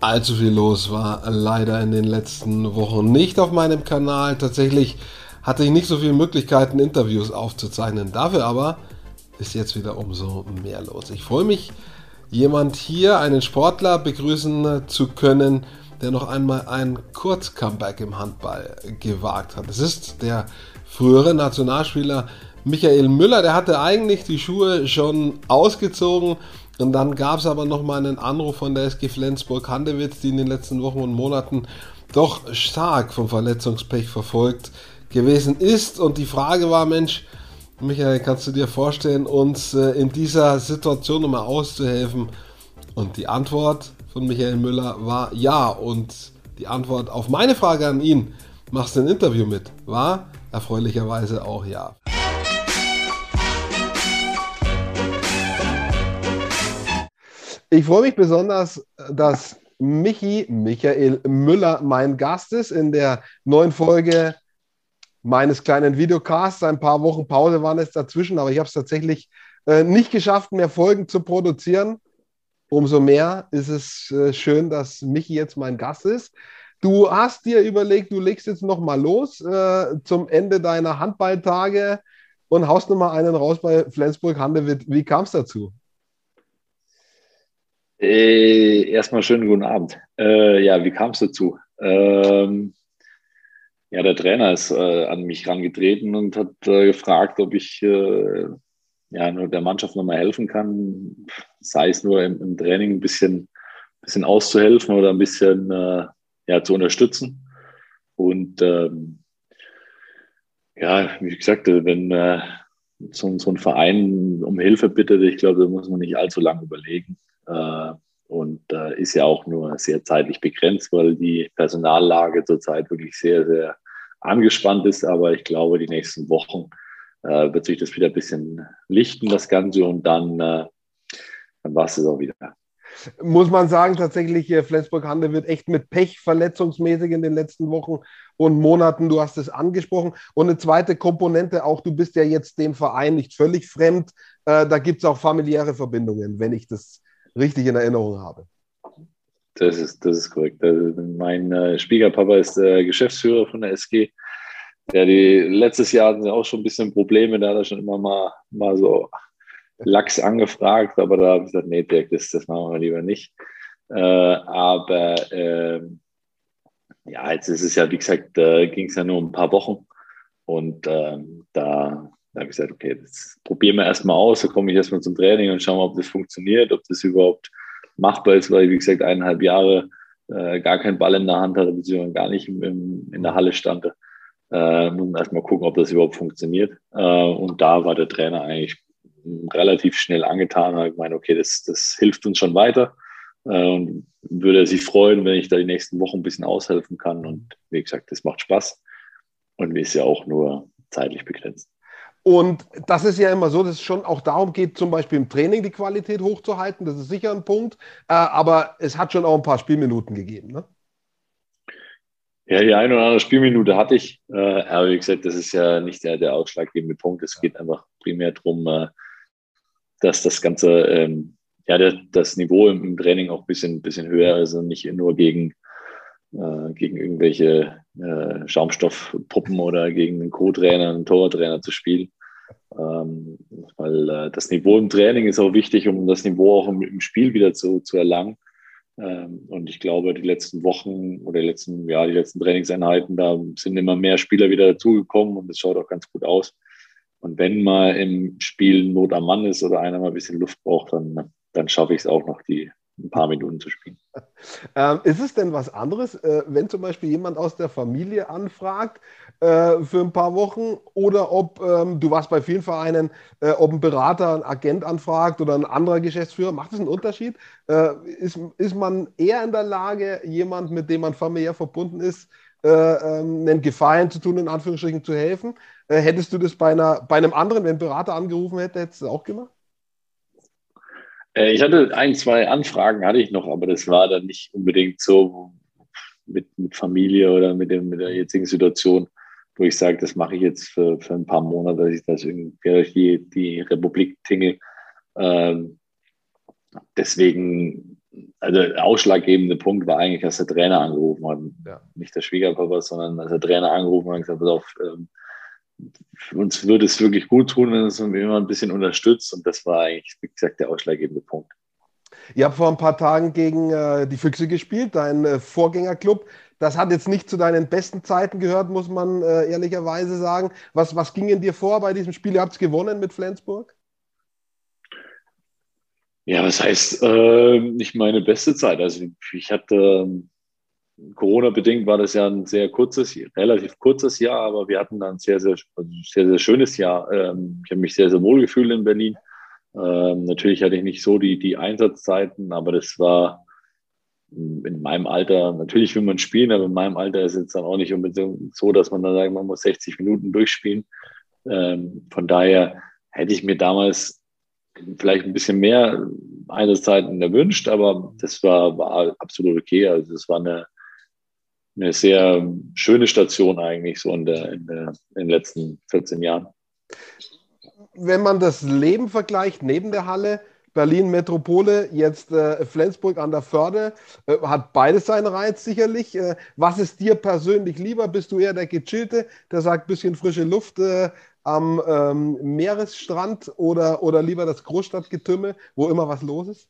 Allzu viel los war leider in den letzten Wochen nicht auf meinem Kanal. Tatsächlich hatte ich nicht so viele Möglichkeiten, Interviews aufzuzeichnen. Dafür aber ist jetzt wieder umso mehr los. Ich freue mich, jemand hier, einen Sportler, begrüßen zu können, der noch einmal ein Kurz-Comeback im Handball gewagt hat. Es ist der frühere Nationalspieler Michael Müller, der hatte eigentlich die Schuhe schon ausgezogen und dann gab es aber noch mal einen Anruf von der SG Flensburg-Handewitt, die in den letzten Wochen und Monaten doch stark vom Verletzungspech verfolgt gewesen ist. Und die Frage war, Mensch, Michael, kannst du dir vorstellen, uns äh, in dieser Situation nochmal auszuhelfen? Und die Antwort von Michael Müller war ja. Und die Antwort auf meine Frage an ihn, machst du ein Interview mit, war erfreulicherweise auch ja. Ich freue mich besonders, dass Michi, Michael Müller, mein Gast ist in der neuen Folge meines kleinen Videocasts. Ein paar Wochen Pause waren es dazwischen, aber ich habe es tatsächlich äh, nicht geschafft, mehr Folgen zu produzieren. Umso mehr ist es äh, schön, dass Michi jetzt mein Gast ist. Du hast dir überlegt, du legst jetzt noch mal los äh, zum Ende deiner Handballtage und haust noch mal einen raus bei Flensburg Handewitt. Wie kam es dazu? Äh, erstmal schönen guten Abend. Äh, ja, wie kam es dazu? Ähm, ja, der Trainer ist äh, an mich herangetreten und hat äh, gefragt, ob ich äh, ja, nur der Mannschaft nochmal helfen kann, sei es nur im, im, Training ein bisschen, bisschen auszuhelfen oder ein bisschen ja, zu unterstützen. Und ähm, ja, wie gesagt, wenn so, so, ein Verein um Hilfe bittet, ich glaube, da muss man nicht allzu lange überlegen. Äh, und äh, ist ja auch nur sehr zeitlich begrenzt, weil die Personallage zurzeit wirklich sehr, sehr angespannt ist. Aber ich glaube, die nächsten Wochen äh, wird sich das wieder ein bisschen lichten, das Ganze. Und dann, dann war es auch wieder. Muss man sagen, tatsächlich, Flensburg-Hande wird echt mit Pech verletzungsmäßig in den letzten Wochen und Monaten. Du hast es angesprochen. Und eine zweite Komponente, auch du bist ja jetzt dem Verein nicht völlig fremd. da gibt es auch familiäre Verbindungen, wenn ich das richtig in Erinnerung habe. Das ist, das ist korrekt. Also mein äh, Schwiegerpapa ist äh, Geschäftsführer von der SG. Ja, die, letztes Jahr hatten sie auch schon ein bisschen Probleme, da hat er schon immer mal, mal so Lachs angefragt, aber da habe ich gesagt, nee, Dirk, das, das machen wir lieber nicht. Äh, aber äh, ja, jetzt ist es ja, wie gesagt, äh, ging es ja nur um ein paar Wochen und ähm, da da habe ich gesagt, okay, das probieren wir erstmal aus, da komme ich erstmal zum Training und schauen wir, ob das funktioniert, ob das überhaupt machbar ist, weil ich, wie gesagt, eineinhalb Jahre äh, gar keinen Ball in der Hand hatte, beziehungsweise gar nicht im, im, in der Halle stand. Äh, muss man erstmal gucken, ob das überhaupt funktioniert. Äh, und da war der Trainer eigentlich relativ schnell angetan und hat gemeint, okay, das, das hilft uns schon weiter. Äh, und würde sich freuen, wenn ich da die nächsten Wochen ein bisschen aushelfen kann. Und wie gesagt, das macht Spaß und ist ja auch nur zeitlich begrenzt. Und das ist ja immer so, dass es schon auch darum geht, zum Beispiel im Training die Qualität hochzuhalten. Das ist sicher ein Punkt. Äh, aber es hat schon auch ein paar Spielminuten gegeben. Ne? Ja, die eine oder andere Spielminute hatte ich. Äh, aber wie gesagt, das ist ja nicht der, der ausschlaggebende Punkt. Es geht einfach primär darum, äh, dass das Ganze, ähm, ja, das Niveau im, Training auch ein bisschen, bisschen höher ist und nicht nur gegen gegen irgendwelche Schaumstoffpuppen oder gegen einen Co-Trainer, einen Torwarttrainer zu spielen. Ähm, weil äh, das Niveau im Training ist auch wichtig, um das Niveau auch im, im Spiel wieder zu, zu erlangen. Ähm, und ich glaube, die letzten Wochen oder die letzten, ja, die letzten Trainingseinheiten, da sind immer mehr Spieler wieder dazugekommen und es schaut auch ganz gut aus. Und wenn mal im Spiel Not am Mann ist oder einer mal ein bisschen Luft braucht, dann, dann schaffe ich es auch noch, die, ein paar Minuten zu spielen. Ähm, ist es denn was anderes, äh, wenn zum Beispiel jemand aus der Familie anfragt äh, für ein paar Wochen oder ob ähm, du warst bei vielen Vereinen, äh, ob ein Berater, ein Agent anfragt oder ein anderer Geschäftsführer? Macht das einen Unterschied? Äh, ist, ist man eher in der Lage, jemand, mit dem man familiär verbunden ist, äh, ähm, einen Gefallen zu tun, in Anführungsstrichen zu helfen? Äh, hättest du das bei, einer, bei einem anderen, wenn ein Berater angerufen hätte, hättest du das auch gemacht? Ich hatte ein, zwei Anfragen, hatte ich noch, aber das war dann nicht unbedingt so mit, mit Familie oder mit, dem, mit der jetzigen Situation, wo ich sage, das mache ich jetzt für, für ein paar Monate, dass ich das irgendwie durch die, die Republik tingle. Ähm, deswegen also der ausschlaggebende Punkt war eigentlich, dass der Trainer angerufen hat. Ja. Nicht der Schwiegerpapa, sondern dass der Trainer angerufen hat und gesagt hat, auf, ähm, uns würde es wirklich gut tun, wenn es uns immer ein bisschen unterstützt. Und das war eigentlich, wie gesagt, der ausschlaggebende Punkt. Ihr habt vor ein paar Tagen gegen äh, die Füchse gespielt, dein äh, Vorgängerclub. Das hat jetzt nicht zu deinen besten Zeiten gehört, muss man äh, ehrlicherweise sagen. Was, was ging in dir vor bei diesem Spiel? Ihr habt es gewonnen mit Flensburg? Ja, was heißt äh, nicht meine beste Zeit? Also ich hatte ähm, Corona-bedingt war das ja ein sehr kurzes, relativ kurzes Jahr, aber wir hatten dann ein sehr, sehr, also sehr, sehr schönes Jahr. Ähm, ich habe mich sehr, sehr wohl gefühlt in Berlin. Ähm, natürlich hatte ich nicht so die, die Einsatzzeiten, aber das war in meinem Alter, natürlich will man spielen, aber in meinem Alter ist es dann auch nicht unbedingt so, dass man dann sagt, man muss 60 Minuten durchspielen. Ähm, von daher hätte ich mir damals vielleicht ein bisschen mehr Einsatzzeiten erwünscht, aber das war, war absolut okay. Also es war eine, eine sehr schöne Station eigentlich so in, der, in, der, in den letzten 14 Jahren. Wenn man das Leben vergleicht neben der Halle, Berlin Metropole, jetzt äh, Flensburg an der Förde, äh, hat beides seinen Reiz sicherlich. Äh, was ist dir persönlich lieber? Bist du eher der Gechillte, der sagt, bisschen frische Luft äh, am ähm, Meeresstrand oder, oder lieber das Großstadtgetümmel, wo immer was los ist?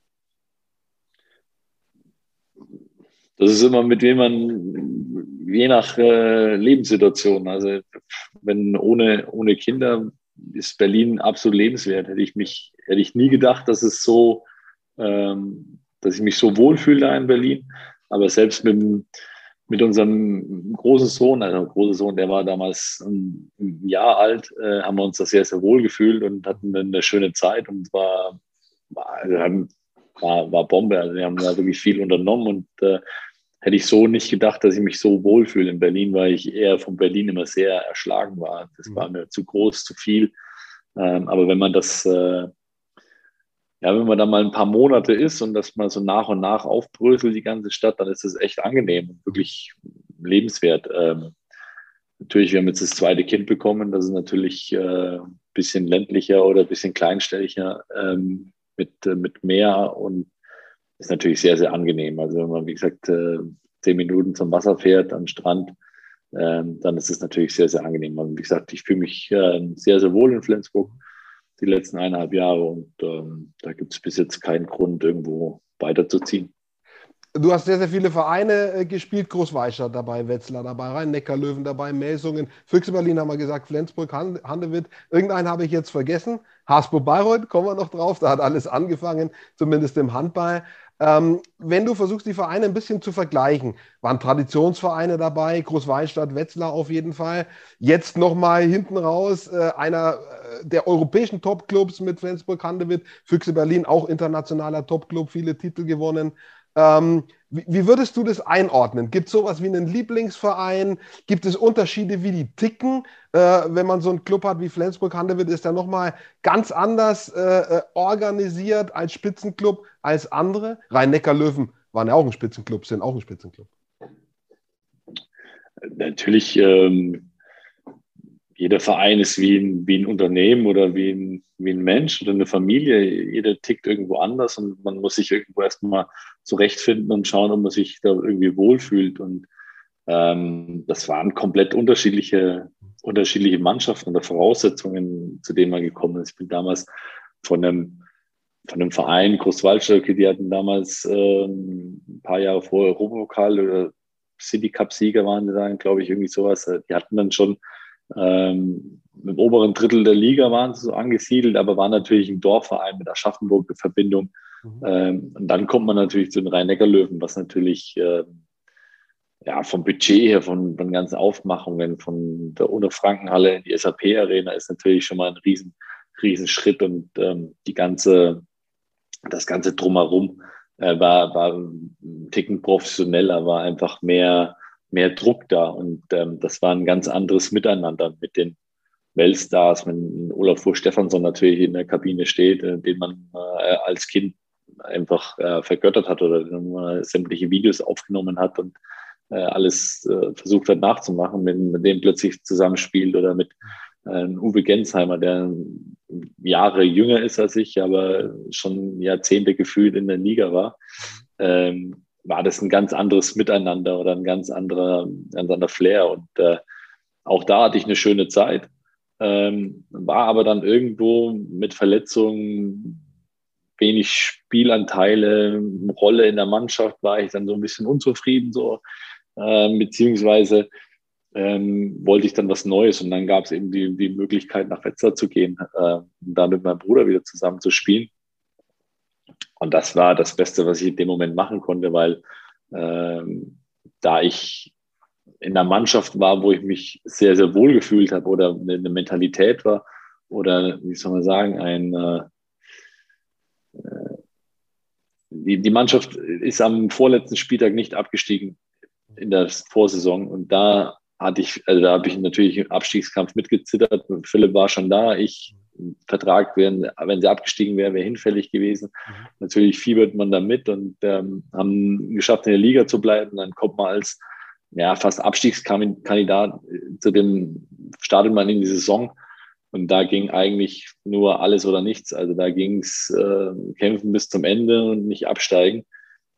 Das ist immer mit wem man, je nach äh, Lebenssituation. Also wenn ohne, ohne Kinder ist Berlin absolut lebenswert. Hätte ich mich, hätte ich nie gedacht, dass es so, ähm, dass ich mich so wohlfühle da in Berlin. Aber selbst mit, mit unserem großen Sohn, also großer Sohn, der war damals ein, Jahr alt, äh, haben wir uns da sehr, sehr wohl gefühlt und hatten eine schöne Zeit und war, war, also war, war Bombe. Also wir haben da wirklich viel unternommen und äh, hätte ich so nicht gedacht, dass ich mich so wohlfühle in Berlin, weil ich eher von Berlin immer sehr erschlagen war. Das war mir zu groß, zu viel. Ähm, aber wenn man das, äh, ja, wenn man da mal ein paar Monate ist und das mal so nach und nach aufbröselt, die ganze Stadt, dann ist das echt angenehm und wirklich lebenswert. Ähm, natürlich, wir haben jetzt das zweite Kind bekommen, das ist natürlich äh, ein bisschen ländlicher oder ein bisschen kleinstelliger ähm, mit, äh, mit Meer und ist natürlich sehr, sehr angenehm. Also wenn man, wie gesagt, äh, zehn Minuten zum Wasser fährt, am Strand, ähm, dann ist es natürlich sehr, sehr angenehm. Und wie gesagt, ich fühle mich äh, sehr, sehr wohl in Flensburg die letzten eineinhalb Jahre und ähm, da gibt es bis jetzt keinen Grund, irgendwo weiterzuziehen. Du hast sehr, sehr viele Vereine äh, gespielt, Großweißstadt dabei, Wetzlar dabei, Rhein-Neckar-Löwen dabei, Melsungen, Füchse Berlin haben wir gesagt, Flensburg, Handewitt. Irgendeinen habe ich jetzt vergessen. Hasbro Bayreuth, kommen wir noch drauf, da hat alles angefangen, zumindest im Handball. Ähm, wenn du versuchst, die Vereine ein bisschen zu vergleichen, waren Traditionsvereine dabei, Großweinstadt, Wetzlar auf jeden Fall. Jetzt nochmal hinten raus äh, einer äh, der europäischen Topclubs mit Flensburg-Handewitt, Füchse Berlin, auch internationaler Topclub, viele Titel gewonnen. Ähm, wie, würdest du das einordnen? Gibt es sowas wie einen Lieblingsverein? Gibt es Unterschiede, wie die ticken? Äh, wenn man so einen Club hat wie Flensburg-Handewitt, ist der nochmal ganz anders äh, äh, organisiert als Spitzenclub als andere. Rhein-Neckar-Löwen waren ja auch ein Spitzenclub, sind auch ein Spitzenclub. Natürlich ähm, jeder Verein ist wie ein, wie ein Unternehmen oder wie ein, wie ein Mensch oder eine Familie. Jeder tickt irgendwo anders und man muss sich irgendwo erstmal zurechtfinden und schauen, ob man sich da irgendwie wohlfühlt. Und ähm, das waren komplett unterschiedliche, unterschiedliche Mannschaften oder Voraussetzungen, zu denen man gekommen ist. Ich bin damals von einem, von einem Verein, Großwaldstücke, die hatten damals ähm, ein paar Jahre vor Europapokal oder City Cup-Sieger waren sie dann, glaube ich, irgendwie sowas. Die hatten dann schon ähm, Im oberen Drittel der Liga waren sie so angesiedelt, aber waren natürlich ein Dorfverein mit Aschaffenburg eine Verbindung. Mhm. Ähm, und dann kommt man natürlich zu den Rhein-Neckar-Löwen, was natürlich äh, ja, vom Budget her, von, von ganzen Aufmachungen, von der Ohne-Frankenhalle in die SAP-Arena ist natürlich schon mal ein riesen, riesen Schritt und ähm, die ganze, das ganze Drumherum äh, war, war ein Ticken professioneller, war einfach mehr, mehr Druck da. Und ähm, das war ein ganz anderes Miteinander mit den Weltstars, wenn Olaf Fuhr Stefansson natürlich in der Kabine steht, äh, den man äh, als Kind einfach äh, vergöttert hat oder äh, sämtliche Videos aufgenommen hat und äh, alles äh, versucht hat nachzumachen, wenn mit dem plötzlich zusammenspielt oder mit äh, Uwe Gensheimer, der Jahre jünger ist als ich, aber schon Jahrzehnte gefühlt in der Liga war. ähm, war das ein ganz anderes Miteinander oder ein ganz anderer, ganz anderer Flair. Und äh, auch da hatte ich eine schöne Zeit, ähm, war aber dann irgendwo mit Verletzungen, wenig Spielanteile, Rolle in der Mannschaft, war ich dann so ein bisschen unzufrieden, so, äh, beziehungsweise ähm, wollte ich dann was Neues und dann gab es eben die, die Möglichkeit, nach Wetzlar zu gehen, äh, da mit meinem Bruder wieder zusammen zu spielen. Und das war das Beste, was ich in dem Moment machen konnte, weil ähm, da ich in der Mannschaft war, wo ich mich sehr, sehr wohl gefühlt habe oder eine, Mentalität war oder, wie soll man sagen, ein, äh, äh, die, die Mannschaft ist am vorletzten Spieltag nicht abgestiegen in der Vorsaison und da hatte ich, also da habe ich natürlich im Abstiegskampf mitgezittert. Philipp war schon da, ich Vertrag wären, wenn sie abgestiegen wären, wäre hinfällig gewesen. Mhm. Natürlich fiebert man da mit und ähm, haben geschafft, in der Liga zu bleiben. Dann kommt man als ja, fast Abstiegskandidat zu dem, startet man in die Saison. Und da ging eigentlich nur alles oder nichts. Also da ging es äh, kämpfen bis zum Ende und nicht absteigen.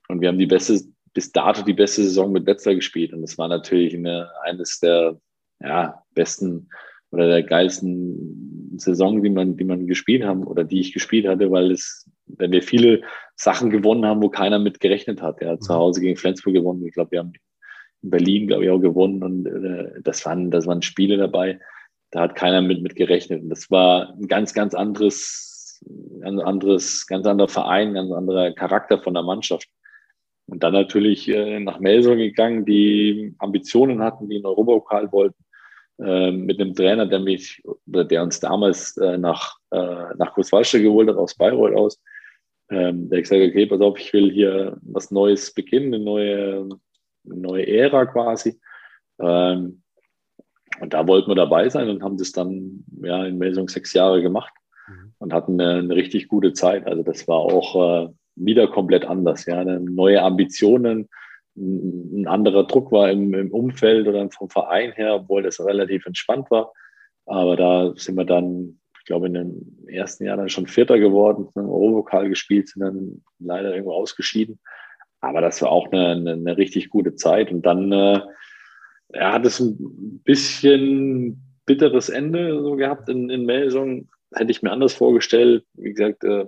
Und wir haben die beste, bis dato die beste Saison mit Wetzlar gespielt. Und das war natürlich eine, eines der ja, besten oder der geilsten Saison, die man, die man gespielt haben oder die ich gespielt hatte, weil es, wenn wir viele Sachen gewonnen haben, wo keiner mit gerechnet hat. Ja, zu mhm. Hause gegen Flensburg gewonnen. Ich glaube, wir haben in Berlin, glaube ich, auch gewonnen und äh, das waren, das waren Spiele dabei. Da hat keiner mit, mit gerechnet. Und das war ein ganz, ganz anderes, ganz anderes, ganz anderer Verein, ganz anderer Charakter von der Mannschaft. Und dann natürlich äh, nach Melsung gegangen, die Ambitionen hatten, die in Europapokal wollten äh, mit einem Trainer, der mich, der uns damals äh, nach, äh, nach Großwallstadt geholt hat, aus Bayreuth aus. Ähm, der gesagt hat, okay, pass auf, ich will hier was Neues beginnen, eine neue, eine neue Ära quasi. Ähm, und da wollten wir dabei sein und haben das dann ja, in Melsung sechs Jahre gemacht mhm. und hatten eine, eine, richtig gute Zeit. Also das war auch äh, wieder komplett anders. Ja, neue Ambitionen, ein anderer Druck war im, im, Umfeld oder vom Verein her, obwohl das relativ entspannt war. Aber da sind wir dann, ich glaube, in dem ersten Jahr dann schon Vierter geworden, im Eurovokal gespielt, sind dann leider irgendwo ausgeschieden. Aber das war auch eine, eine, eine richtig gute Zeit. Und dann äh, ja, hat es ein bisschen bitteres Ende so gehabt in, in Melsung. Hätte ich mir anders vorgestellt. Wie gesagt, äh,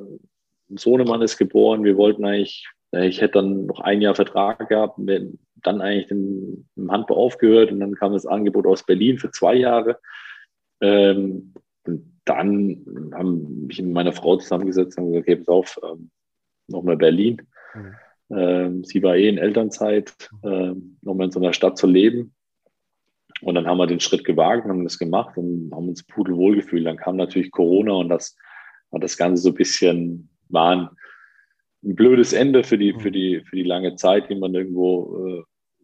Sohnemann ist geboren. Wir wollten eigentlich ich hätte dann noch ein Jahr Vertrag gehabt, dann eigentlich den, im Handball aufgehört und dann kam das Angebot aus Berlin für zwei Jahre. Ähm, und dann haben mich mit meiner Frau zusammengesetzt und gesagt, okay, pass auf, ähm, nochmal Berlin. Mhm. Ähm, sie war eh in Elternzeit, nochmal in so einer Stadt zu leben. Und dann haben wir den Schritt gewagt, haben das gemacht und haben uns pudelwohl gefühlt. Dann kam natürlich Corona und das hat das Ganze so ein bisschen, waren ein blödes Ende für die, für mhm. die, für die lange Zeit, die man irgendwo äh,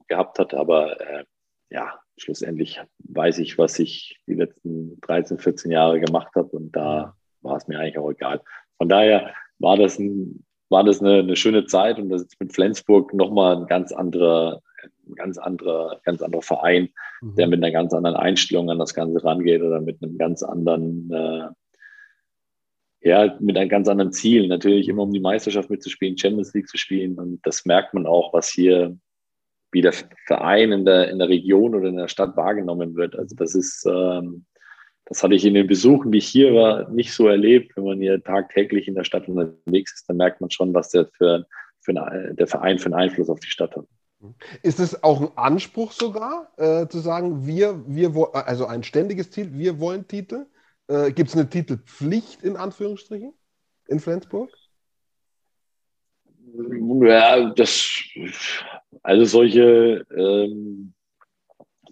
gehabt hat. Aber äh, ja, schlussendlich weiß ich, was ich die letzten 13, 14 Jahre gemacht habe und da mhm. war es mir eigentlich auch egal. Von daher war das, ein, war das eine, eine schöne Zeit und das ist mit Flensburg nochmal ein ganz anderer, ein ganz anderer, ganz anderer Verein, mhm. der mit einer ganz anderen Einstellung an das Ganze rangeht oder mit einem ganz anderen äh, ja, mit einem ganz anderen Ziel. Natürlich immer um die Meisterschaft mitzuspielen, Champions League zu spielen. Und das merkt man auch, was hier, wie der Verein in der, in der Region oder in der Stadt wahrgenommen wird. Also das ist, ähm, das hatte ich in den Besuchen, die ich hier war, nicht so erlebt. Wenn man hier tagtäglich in der Stadt unterwegs ist, dann merkt man schon, was der, für, für eine, der Verein für einen Einfluss auf die Stadt hat. Ist es auch ein Anspruch sogar, äh, zu sagen, wir, wir, also ein ständiges Ziel, wir wollen Titel? Äh, Gibt es eine Titelpflicht in Anführungsstrichen in Flensburg? Ja, das, also solche, ähm,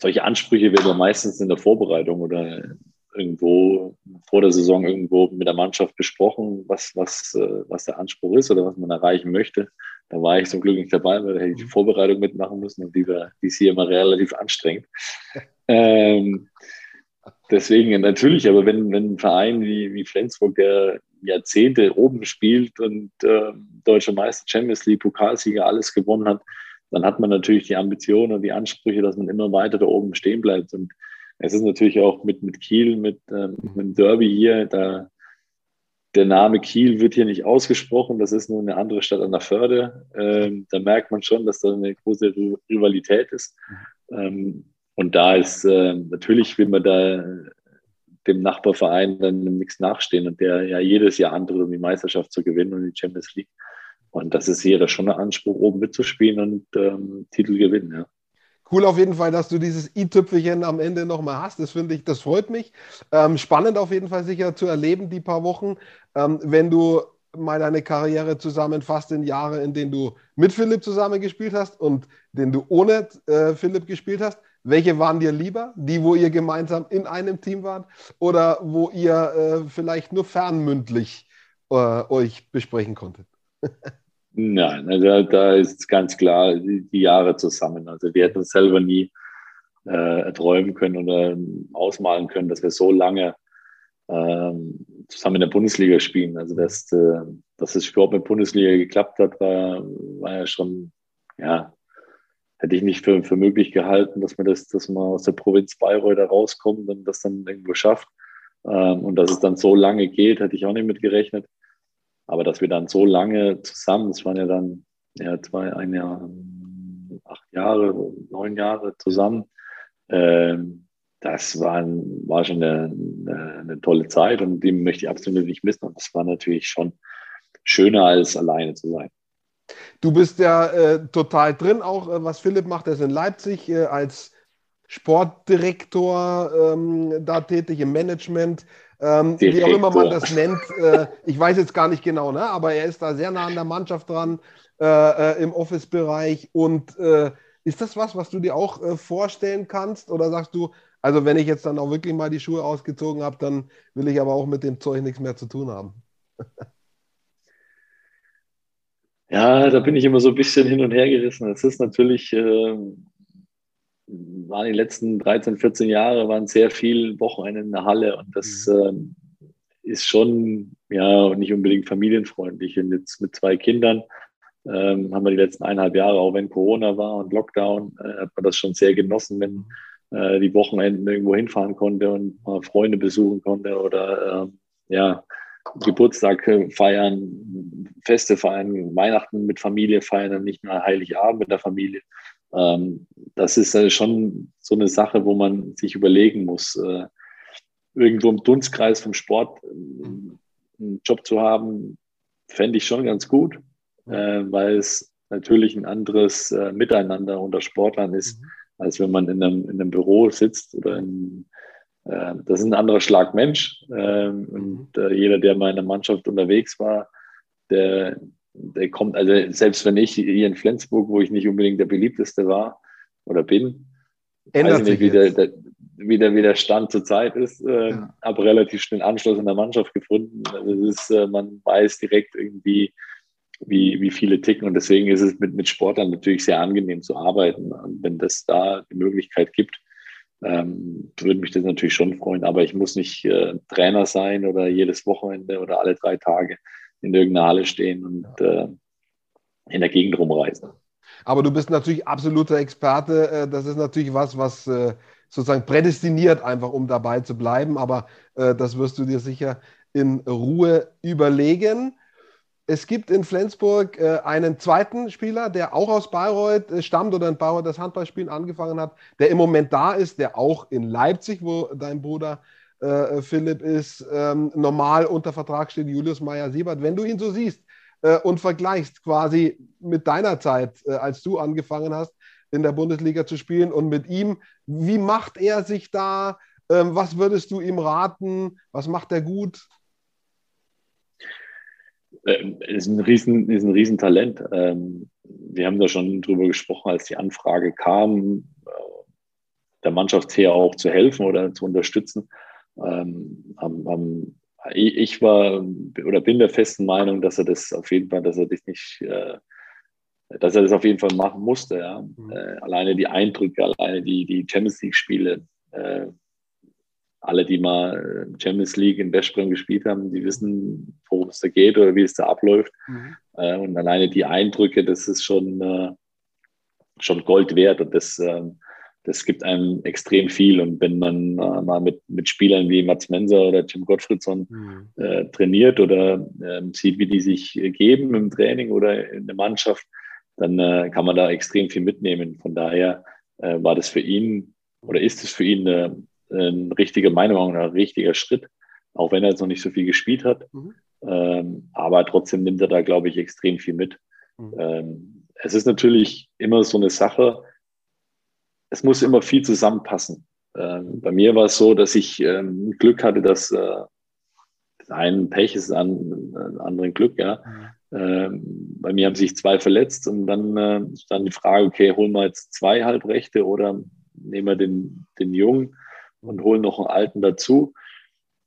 solche Ansprüche werden ja meistens in der Vorbereitung oder irgendwo vor der Saison irgendwo mit der Mannschaft besprochen, was, was, äh, was der Anspruch ist oder was man erreichen möchte. Da war ich zum Glück nicht dabei, weil da hätte ich die Vorbereitung mitmachen müssen und die, war, die ist hier immer relativ anstrengend. ähm, Deswegen natürlich, aber wenn, wenn ein Verein wie, wie Flensburg, der Jahrzehnte oben spielt und äh, deutscher Meister, Champions League, Pokalsieger, alles gewonnen hat, dann hat man natürlich die Ambitionen und die Ansprüche, dass man immer weiter da oben stehen bleibt. Und es ist natürlich auch mit, mit Kiel, mit, äh, mit dem Derby hier, da der Name Kiel wird hier nicht ausgesprochen, das ist nur eine andere Stadt an der Förde. Ähm, da merkt man schon, dass da eine große Rivalität ist. Ähm, und da ist äh, natürlich, will man da dem Nachbarverein dann nichts nachstehen und der ja jedes Jahr andere, um die Meisterschaft zu gewinnen und die Champions League. Und das ist jeder schon ein Anspruch, oben mitzuspielen und ähm, Titel gewinnen, ja. Cool auf jeden Fall, dass du dieses i-Tüpfelchen am Ende nochmal hast. Das finde ich, das freut mich. Ähm, spannend auf jeden Fall sicher zu erleben, die paar Wochen, ähm, wenn du mal deine Karriere zusammenfasst in Jahre, in denen du mit Philipp zusammen gespielt hast und den du ohne äh, Philipp gespielt hast. Welche waren dir lieber? Die, wo ihr gemeinsam in einem Team wart oder wo ihr äh, vielleicht nur fernmündlich äh, euch besprechen konntet? Nein, also da ist ganz klar die, Jahre zusammen. Also wir hätten uns selber nie äh, erträumen können oder ausmalen können, dass wir so lange ähm, zusammen in der Bundesliga spielen. Also dass, äh, dass es überhaupt mit Bundesliga geklappt hat, war, war ja schon, ja, hätte ich nicht für, für möglich gehalten, dass man das, dass man aus der Provinz Bayreuth da rauskommt und das dann irgendwo schafft. Ähm, und dass es dann so lange geht, hätte ich auch nicht mit gerechnet. Aber dass wir dann so lange zusammen, es waren ja dann ja, zwei, ein Jahr, acht Jahre, neun Jahre zusammen, äh, das war, war schon eine, eine, eine, tolle Zeit und die möchte ich absolut nicht missen. Und das war natürlich schon schöner, als alleine zu sein. Du bist ja äh, total drin, auch äh, was Philipp macht, er ist in Leipzig äh, als Sportdirektor ähm, da tätig im Management. Ähm, wie auch immer man das nennt. Äh, ich weiß jetzt gar nicht genau, ne? aber er ist da sehr nah an der Mannschaft dran äh, äh im Office-Bereich. Und ist das was, was du dir auch vorstellen kannst? Oder sagst du, also wenn ich jetzt dann auch wirklich mal die Schuhe ausgezogen habe, dann will ich aber auch mit dem Zeug nichts mehr zu tun haben? Ja, da bin ich immer so ein bisschen hin und her gerissen. Es ist natürlich ähm, waren die letzten 13, 14 Jahre, waren sehr viel Wochenende in der Halle und das mhm. äh, ist schon ja nicht unbedingt familienfreundlich. Und jetzt mit zwei Kindern ähm, haben wir die letzten eineinhalb Jahre, auch wenn Corona war und Lockdown, äh, hat man das schon sehr genossen, wenn äh, die Wochenenden irgendwo hinfahren konnte und mal Freunde besuchen konnte oder äh, ja, Geburtstag feiern, Feste feiern, Weihnachten mit Familie feiern und nicht nur Heiligabend mit der Familie. Ähm, das ist äh, schon so eine Sache, wo man sich überlegen muss, äh, irgendwo im Dunstkreis vom Sport äh, einen Job zu haben, fände ich schon ganz gut, weil es natürlich ein anderes Miteinander unter Sportlern ist, mhm. als wenn man in einem, in einem Büro sitzt oder in, das ist ein anderer Schlag Mensch. Ähm, und mhm. jeder, der mal in der Mannschaft unterwegs war, der, der kommt, also selbst wenn ich hier in Flensburg, wo ich nicht unbedingt der beliebteste war oder bin, Ändert nicht, wie der, der, wie, der, wie der Stand zurzeit ist, äh, ja. habe relativ schnell Anschluss in der Mannschaft gefunden. Also ist, äh, man weiß direkt irgendwie, wie, wie viele ticken und deswegen ist es mit, mit Sportlern natürlich sehr angenehm zu arbeiten. Und wenn das da die Möglichkeit gibt, ähm, würde mich das natürlich schon freuen. Aber ich muss nicht äh, Trainer sein oder jedes Wochenende oder alle drei Tage in irgendeiner Halle stehen und äh, in der Gegend rumreisen. Aber du bist natürlich absoluter Experte. Äh, das ist natürlich was, was äh, sozusagen prädestiniert, einfach um dabei zu bleiben. Aber äh, das wirst du dir sicher in Ruhe überlegen. Es gibt in Flensburg einen zweiten Spieler, der auch aus Bayreuth stammt oder in Bayreuth das Handballspielen angefangen hat, der im Moment da ist, der auch in Leipzig, wo dein Bruder äh, Philipp, ist ähm, normal unter Vertrag steht Julius Meyer-Siebert. Wenn du ihn so siehst äh, und vergleichst quasi mit deiner Zeit, äh, als du angefangen hast, in der Bundesliga zu spielen und mit ihm, wie macht er sich da? Ähm, was würdest du ihm raten? Was macht er gut? Ähm, ist ein riesen, ist ein Riesentalent. Ähm, wir haben da schon drüber gesprochen, als die Anfrage kam, äh, der Mannschaft hier auch zu helfen oder zu unterstützen. Ähm, ich war oder bin der festen Meinung, dass er das auf jeden Fall, dass er das nicht, äh, dass er das auf jeden Fall machen musste. Ja. Mhm. Äh, alleine die Eindrücke, alleine die, die Champions League-Spiele. Alle, die mal äh, Champions League in Westbrem gespielt haben, die wissen, worum es da geht oder wie es da abläuft. Mhm. Äh, und alleine die Eindrücke, das ist schon, äh, schon Gold wert. Und das ähm, das gibt einem extrem viel. Und wenn man mal mit, mit Spielern wie Mats Menser oder Tim Gottfriedson mhm. äh, trainiert oder äh, sieht, wie die sich geben im Training oder in der Mannschaft, dann äh, kann man da extrem viel mitnehmen. Von daher war das für ihn oder ist es für ihn eine, ein richtiger Meinung, ein richtiger Schritt, auch wenn er jetzt noch nicht so viel gespielt hat. Mhm. Ähm, aber trotzdem nimmt er da, glaube ich, extrem viel mit. Mhm. Ähm, es ist natürlich immer so eine Sache, es muss immer viel zusammenpassen. Ähm, bei mir war es so, dass ich ähm, Glück hatte, dass äh, ein Pech ist an äh, anderen Glück, ja. Mhm. Ähm, bei mir haben sich zwei verletzt und dann äh, dann die Frage, okay, holen wir jetzt zwei Halbrechte oder nehmen wir den, den Jungen und holen noch einen Alten dazu.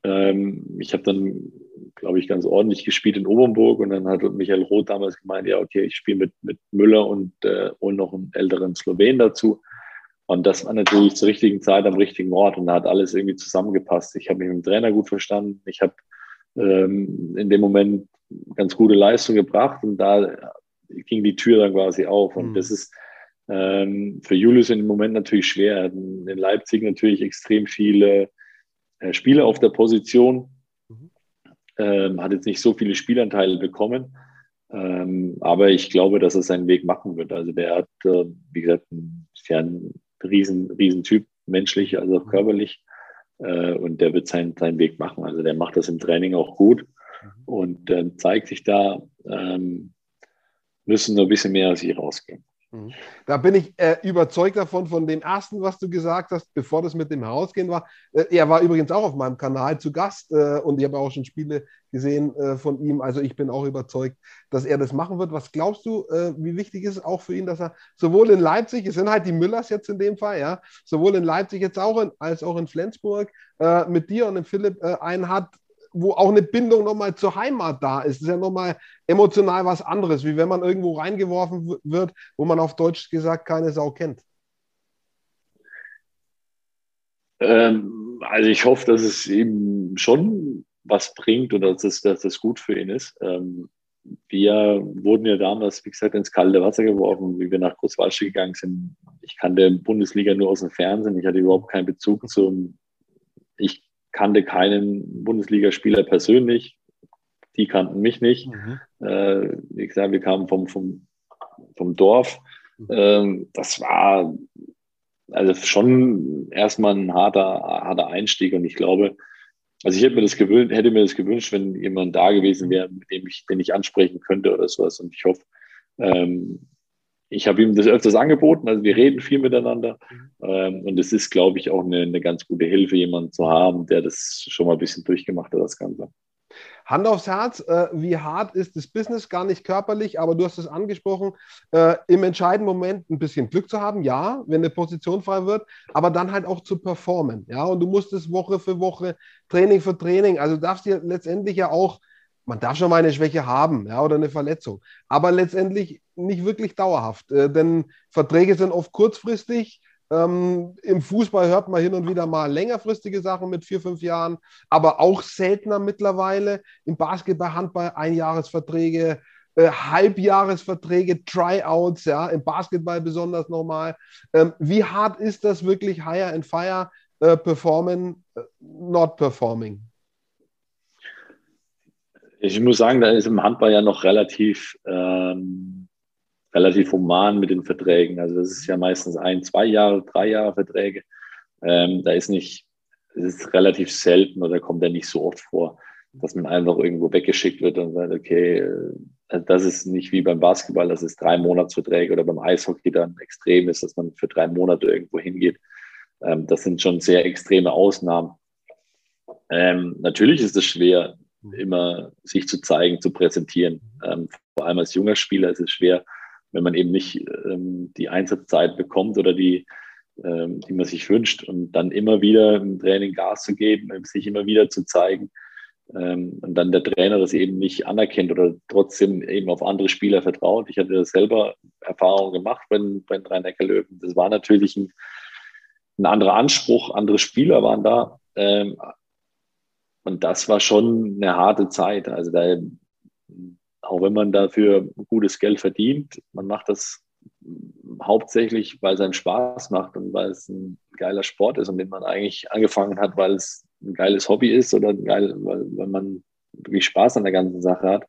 Ähm, ich habe dann, glaube ich, ganz ordentlich gespielt in Obernburg und dann hat Michael Roth damals gemeint, ja, okay, ich spiele mit, mit Müller und äh, hole noch einen älteren Slowen dazu. Und das war natürlich zur richtigen Zeit am richtigen Ort und da hat alles irgendwie zusammengepasst. Ich habe mich mit dem Trainer gut verstanden. Ich habe ähm, in dem Moment ganz gute Leistung gebracht und da ging die Tür dann quasi auf. Und mhm. das ist ähm, für Julius dem Moment natürlich schwer. In Leipzig natürlich extrem viele äh, Spieler auf der Position. Mhm. Ähm, hat jetzt nicht so viele Spielanteile bekommen. Ähm, aber ich glaube, dass er seinen Weg machen wird. Also der hat, äh, wie gesagt, ein, ja ein riesen, riesen Typ, menschlich, also auch mhm. körperlich. Äh, und der wird seinen, seinen Weg machen. Also der macht das im Training auch gut mhm. und äh, zeigt sich da, ähm, müssen nur ein bisschen mehr aus sich rausgehen. Mhm. Da bin ich äh, überzeugt davon, von dem ersten, was du gesagt hast, bevor das mit dem Herausgehen war. Äh, er war übrigens auch auf meinem Kanal zu Gast äh, und ich habe auch schon Spiele gesehen äh, von ihm. Also ich bin auch überzeugt, dass er das machen wird. Was glaubst du, äh, wie wichtig ist es auch für ihn, dass er sowohl in Leipzig, es sind halt die Müllers jetzt in dem Fall, ja, sowohl in Leipzig jetzt auch in, als auch in Flensburg äh, mit dir und dem Philipp einen hat, wo auch eine Bindung nochmal zur Heimat da ist. Das ist ja nochmal emotional was anderes, wie wenn man irgendwo reingeworfen wird, wo man auf Deutsch gesagt keine Sau kennt. Ähm, also ich hoffe, dass es ihm schon was bringt oder dass es, dass es gut für ihn ist. Ähm, wir wurden ja damals, wie gesagt, ins kalte Wasser geworfen, wie wir nach Großwalsche gegangen sind. Ich kannte Bundesliga nur aus dem Fernsehen. Ich hatte überhaupt keinen Bezug zum. Ich kannte keinen Bundesligaspieler persönlich. Die kannten mich nicht. Mhm. Äh, wie gesagt, wir kamen vom, vom, vom Dorf. Mhm. Ähm, das war also schon erstmal ein harter, harter Einstieg und ich glaube, also ich hätte mir das gewünscht, hätte mir das gewünscht, wenn jemand da gewesen wäre, mit dem ich, den ich ansprechen könnte oder sowas. Und ich hoffe, ähm, ich habe ihm das öfters angeboten, also wir reden viel miteinander. Mhm. Ähm, und es ist, glaube ich, auch eine, eine ganz gute Hilfe, jemanden zu haben, der das schon mal ein bisschen durchgemacht hat, das Ganze. Hand aufs Herz, äh, wie hart ist das Business? Gar nicht körperlich, aber du hast es angesprochen, äh, im entscheidenden Moment ein bisschen Glück zu haben, ja, wenn eine Position frei wird, aber dann halt auch zu performen, ja, und du musst es Woche für Woche, Training für Training, also darfst dir letztendlich ja auch man darf schon mal eine Schwäche haben ja, oder eine Verletzung, aber letztendlich nicht wirklich dauerhaft, äh, denn Verträge sind oft kurzfristig. Ähm, Im Fußball hört man hin und wieder mal längerfristige Sachen mit vier, fünf Jahren, aber auch seltener mittlerweile. Im Basketball, Handball Einjahresverträge, äh, Halbjahresverträge, Tryouts, ja, im Basketball besonders nochmal. Ähm, wie hart ist das wirklich Hire and Fire, äh, performen, äh, not performing? Ich muss sagen, da ist im Handball ja noch relativ, ähm, relativ human mit den Verträgen. Also das ist ja meistens ein, zwei Jahre, drei Jahre Verträge. Ähm, da ist nicht, es ist relativ selten oder kommt ja nicht so oft vor, dass man einfach irgendwo weggeschickt wird und sagt, okay, äh, das ist nicht wie beim Basketball, das ist drei Monatsverträge oder beim Eishockey dann extrem ist, dass man für drei Monate irgendwo hingeht. Ähm, das sind schon sehr extreme Ausnahmen. Ähm, natürlich ist es schwer, immer sich zu zeigen, zu präsentieren. Ähm, vor allem als junger Spieler ist es schwer, wenn man eben nicht ähm, die Einsatzzeit bekommt oder die, ähm, die man sich wünscht und dann immer wieder im Training Gas zu geben, sich immer wieder zu zeigen ähm, und dann der Trainer das eben nicht anerkennt oder trotzdem eben auf andere Spieler vertraut. Ich hatte selber Erfahrungen gemacht bei, bei den Rhein-Neckar-Löwen. Das war natürlich ein, ein anderer Anspruch, andere Spieler waren da, ähm, und das war schon eine harte Zeit. Also da, auch wenn man dafür gutes Geld verdient, man macht das hauptsächlich, weil es einem Spaß macht und weil es ein geiler Sport ist und den man eigentlich angefangen hat, weil es ein geiles Hobby ist oder geil, weil, weil man wirklich Spaß an der ganzen Sache hat.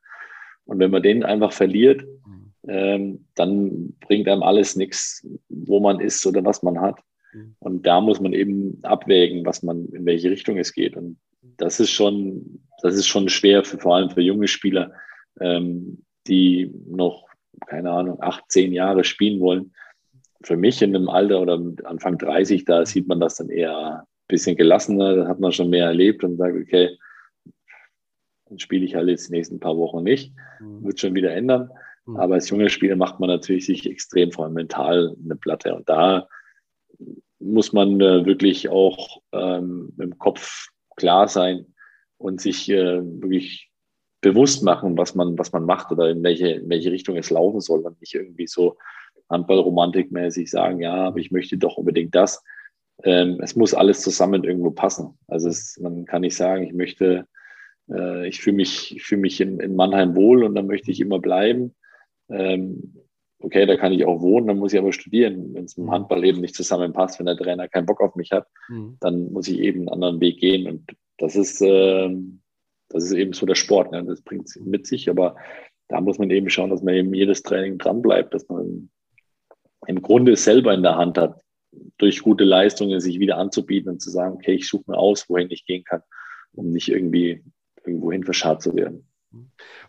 Und wenn man den einfach verliert, mhm. ähm, dann bringt einem alles nichts, wo man ist oder was man hat. Mhm. Und da muss man eben abwägen, was man, in welche Richtung es geht. Und das ist schon, das ist schon schwer, für, vor allem für junge Spieler, ähm, die noch, keine Ahnung, acht, zehn Jahre spielen wollen. Für mich in einem Alter oder Anfang 30, da sieht man das dann eher ein bisschen gelassener, da hat man schon mehr erlebt und sagt, okay, dann spiele ich halt jetzt die nächsten paar Wochen nicht, mhm. wird schon wieder ändern. Mhm. Aber als junger Spieler macht man natürlich sich extrem vor allem mental eine Platte. Und da muss man äh, wirklich auch ähm, im Kopf klar sein und sich äh, wirklich bewusst machen, was man, was man macht oder in welche, in welche Richtung es laufen soll und nicht irgendwie so Handballromantikmäßig sagen, ja, aber ich möchte doch unbedingt das. Ähm, es muss alles zusammen irgendwo passen. Also es, man kann nicht sagen, ich möchte, äh, ich fühle mich, ich mich in, in Mannheim wohl und dann möchte ich immer bleiben. Ähm, okay, da kann ich auch wohnen, dann muss ich aber studieren. Wenn es im mhm. Handball eben nicht zusammenpasst, wenn der Trainer keinen Bock auf mich hat, mhm. dann muss ich eben einen anderen Weg gehen. Und das ist, äh, das ist eben so der Sport. Ne? Das bringt es mit sich, aber da muss man eben schauen, dass man eben jedes Training dranbleibt, dass man im Grunde selber in der Hand hat, durch gute Leistungen sich wieder anzubieten und zu sagen, okay, ich suche mir aus, wohin ich gehen kann, um nicht irgendwie irgendwohin verscharrt zu werden.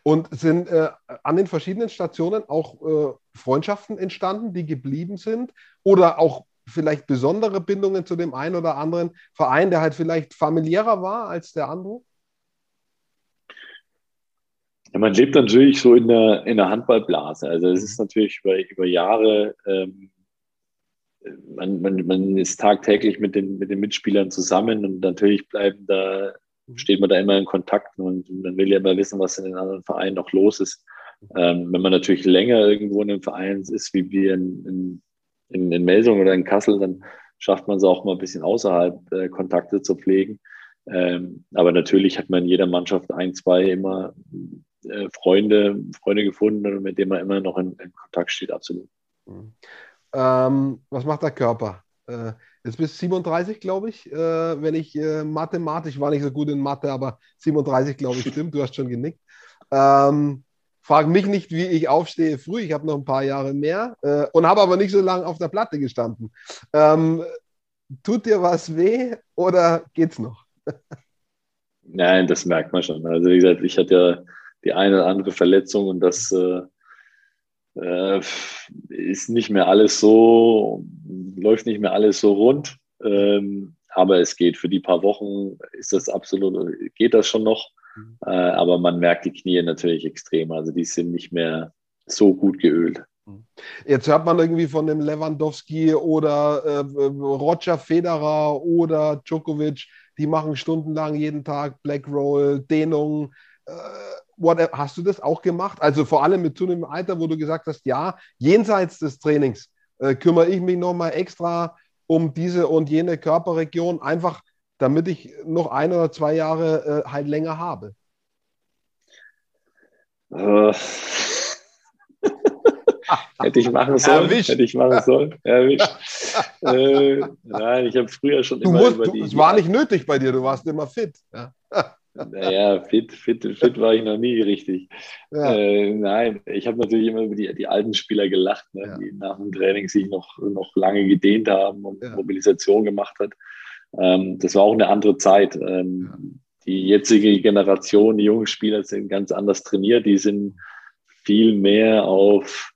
Und sind äh, an den verschiedenen Stationen auch äh, Freundschaften entstanden, die geblieben sind? Oder auch vielleicht besondere Bindungen zu dem einen oder anderen Verein, der halt vielleicht familiärer war als der andere? Ja, man lebt natürlich so in der, in der Handballblase. Also es ist natürlich über, über Jahre, ähm, man, man, man ist tagtäglich mit den, mit den Mitspielern zusammen und natürlich bleiben da steht man da immer in Kontakt und man will ja immer wissen, was in den anderen Vereinen noch los ist. Ähm, wenn man natürlich länger irgendwo in einem Verein ist, wie wir in, in, in Melsung oder in Kassel, dann schafft man es auch mal ein bisschen außerhalb äh, Kontakte zu pflegen. Ähm, aber natürlich hat man in jeder Mannschaft ein, zwei immer äh, Freunde, Freunde gefunden, mit denen man immer noch in, in Kontakt steht, absolut. Mhm. Ähm, was macht der Körper? Äh, Jetzt bist du 37, glaube ich, äh, wenn ich äh, mathematisch war nicht so gut in Mathe, aber 37, glaube ich, stimmt. Du hast schon genickt. Ähm, frag mich nicht, wie ich aufstehe früh. Ich habe noch ein paar Jahre mehr äh, und habe aber nicht so lange auf der Platte gestanden. Ähm, tut dir was weh oder geht's noch? Nein, das merkt man schon. Also wie gesagt, ich hatte ja die eine oder andere Verletzung und das äh, äh, ist nicht mehr alles so, läuft nicht mehr alles so rund. Ähm, aber es geht für die paar Wochen, ist das absolut, geht das schon noch. Mhm. Äh, aber man merkt die Knie natürlich extrem. Also die sind nicht mehr so gut geölt. Mhm. Jetzt hört man irgendwie von dem Lewandowski oder äh, Roger Federer oder Djokovic, die machen stundenlang jeden Tag Black Roll, Dehnung. Äh, whatever. Hast du das auch gemacht? Also vor allem mit zunehmendem Alter, wo du gesagt hast, ja, jenseits des Trainings äh, kümmere ich mich nochmal extra um diese und jene Körperregion, einfach damit ich noch ein oder zwei Jahre äh, halt länger habe. Uh. Hätte ich machen sollen. Erwischt. Hätte ich machen sollen. Erwischt. äh, nein, ich habe früher schon du immer musst, über die. Es war nicht nötig bei dir, du warst immer fit. Ja. Naja, fit, fit, fit war ich noch nie richtig. Ja. Äh, nein, ich habe natürlich immer über die, die alten Spieler gelacht, ne, ja. die nach dem Training sich noch, noch lange gedehnt haben und ja. Mobilisation gemacht hat. Ähm, das war auch eine andere Zeit. Ähm, die jetzige Generation, die jungen Spieler sind ganz anders trainiert. Die sind viel mehr auf,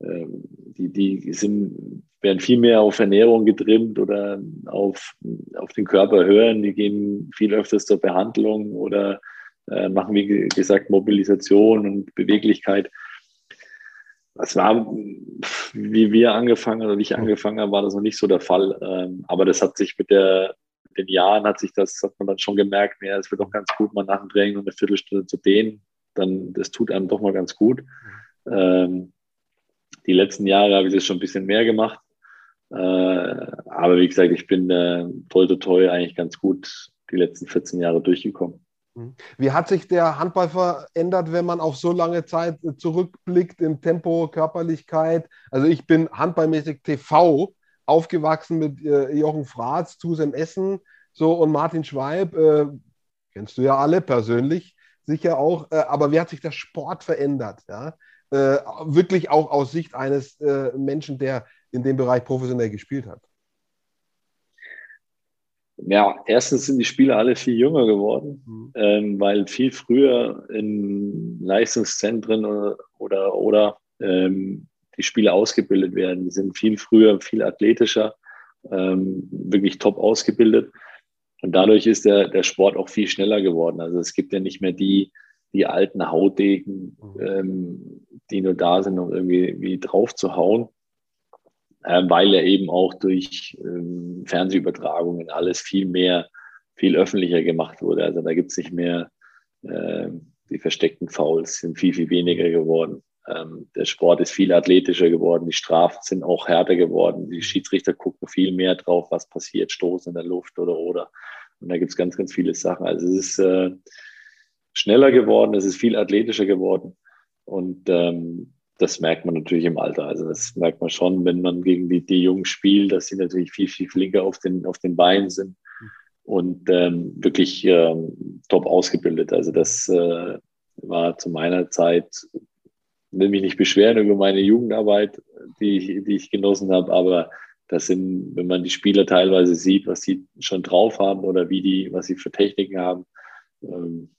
ähm, die, die sind werden viel mehr auf Ernährung getrimmt oder auf, auf den Körper hören. Die gehen viel öfters zur Behandlung oder äh, machen, wie gesagt, Mobilisation und Beweglichkeit. Das war, wie wir angefangen oder ich angefangen habe, war das noch nicht so der Fall. Ähm, aber das hat sich mit, der, mit den Jahren, hat sich das, hat man dann schon gemerkt, ja, es wird doch ganz gut, mal nach dem Training noch eine Viertelstunde zu dehnen. Dann, das tut einem doch mal ganz gut. Ähm, die letzten Jahre habe ich das schon ein bisschen mehr gemacht. Äh, aber wie gesagt, ich bin äh, toll, toll, toll eigentlich ganz gut die letzten 14 Jahre durchgekommen. Mhm. Wie hat sich der Handball verändert, wenn man auf so lange Zeit zurückblickt im Tempo, Körperlichkeit? Also ich bin handballmäßig TV aufgewachsen mit äh, Jochen Fratz, Tusem Essen so, und Martin Schweib. Äh, kennst du ja alle persönlich sicher auch. Äh, aber wie hat sich der Sport verändert? Ja? Äh, wirklich auch aus Sicht eines äh, Menschen, der in dem Bereich professionell gespielt hat. Ja, erstens sind die Spieler alle viel jünger geworden, mhm. ähm, weil viel früher in Leistungszentren oder, oder, oder ähm, die Spieler ausgebildet werden. Die sind viel früher, viel athletischer, ähm, wirklich top ausgebildet. Und dadurch ist der, der Sport auch viel schneller geworden. Also es gibt ja nicht mehr die, die alten Hautdegen, mhm. ähm, die nur da sind, um irgendwie wie drauf zu hauen, weil er eben auch durch ähm, Fernsehübertragungen alles viel mehr, viel öffentlicher gemacht wurde. Also da gibt es nicht mehr äh, die versteckten Fouls, sind viel, viel weniger geworden. Ähm, der Sport ist viel athletischer geworden, die Strafen sind auch härter geworden, die Schiedsrichter gucken viel mehr drauf, was passiert, Stoßen in der Luft oder oder. Und da gibt es ganz, ganz viele Sachen. Also es ist äh, schneller geworden, es ist viel athletischer geworden. Und ähm, das merkt man natürlich im Alter. Also das merkt man schon, wenn man gegen die, die Jungen spielt, dass sie natürlich viel, viel flinker auf den, auf den Beinen sind und ähm, wirklich ähm, top ausgebildet. Also das äh, war zu meiner Zeit will mich nicht beschweren über meine Jugendarbeit, die ich, die ich genossen habe, aber das sind, wenn man die Spieler teilweise sieht, was sie schon drauf haben oder wie die, was sie für Techniken haben, ähm,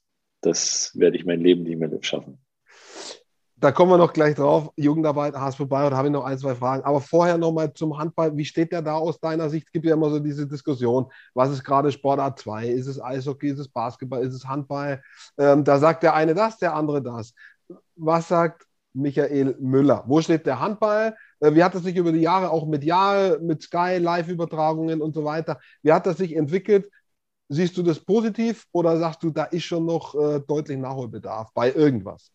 das werde ich mein Leben nicht mehr schaffen. Da kommen wir noch gleich drauf. Jugendarbeit, HSV Bayern, habe ich noch ein, zwei Fragen. Aber vorher nochmal zum Handball. Wie steht der da aus deiner Sicht? Es gibt ja immer so diese Diskussion, was ist gerade Sportart 2? Ist es Eishockey, ist es Basketball, ist es Handball? Ähm, da sagt der eine das, der andere das. Was sagt Michael Müller. Wo steht der Handball? Äh, wie hat es sich über die Jahre auch medial, mit Sky, Live-Übertragungen und so weiter, wie hat das sich entwickelt? Siehst du das positiv oder sagst du, da ist schon noch äh, deutlich Nachholbedarf bei irgendwas?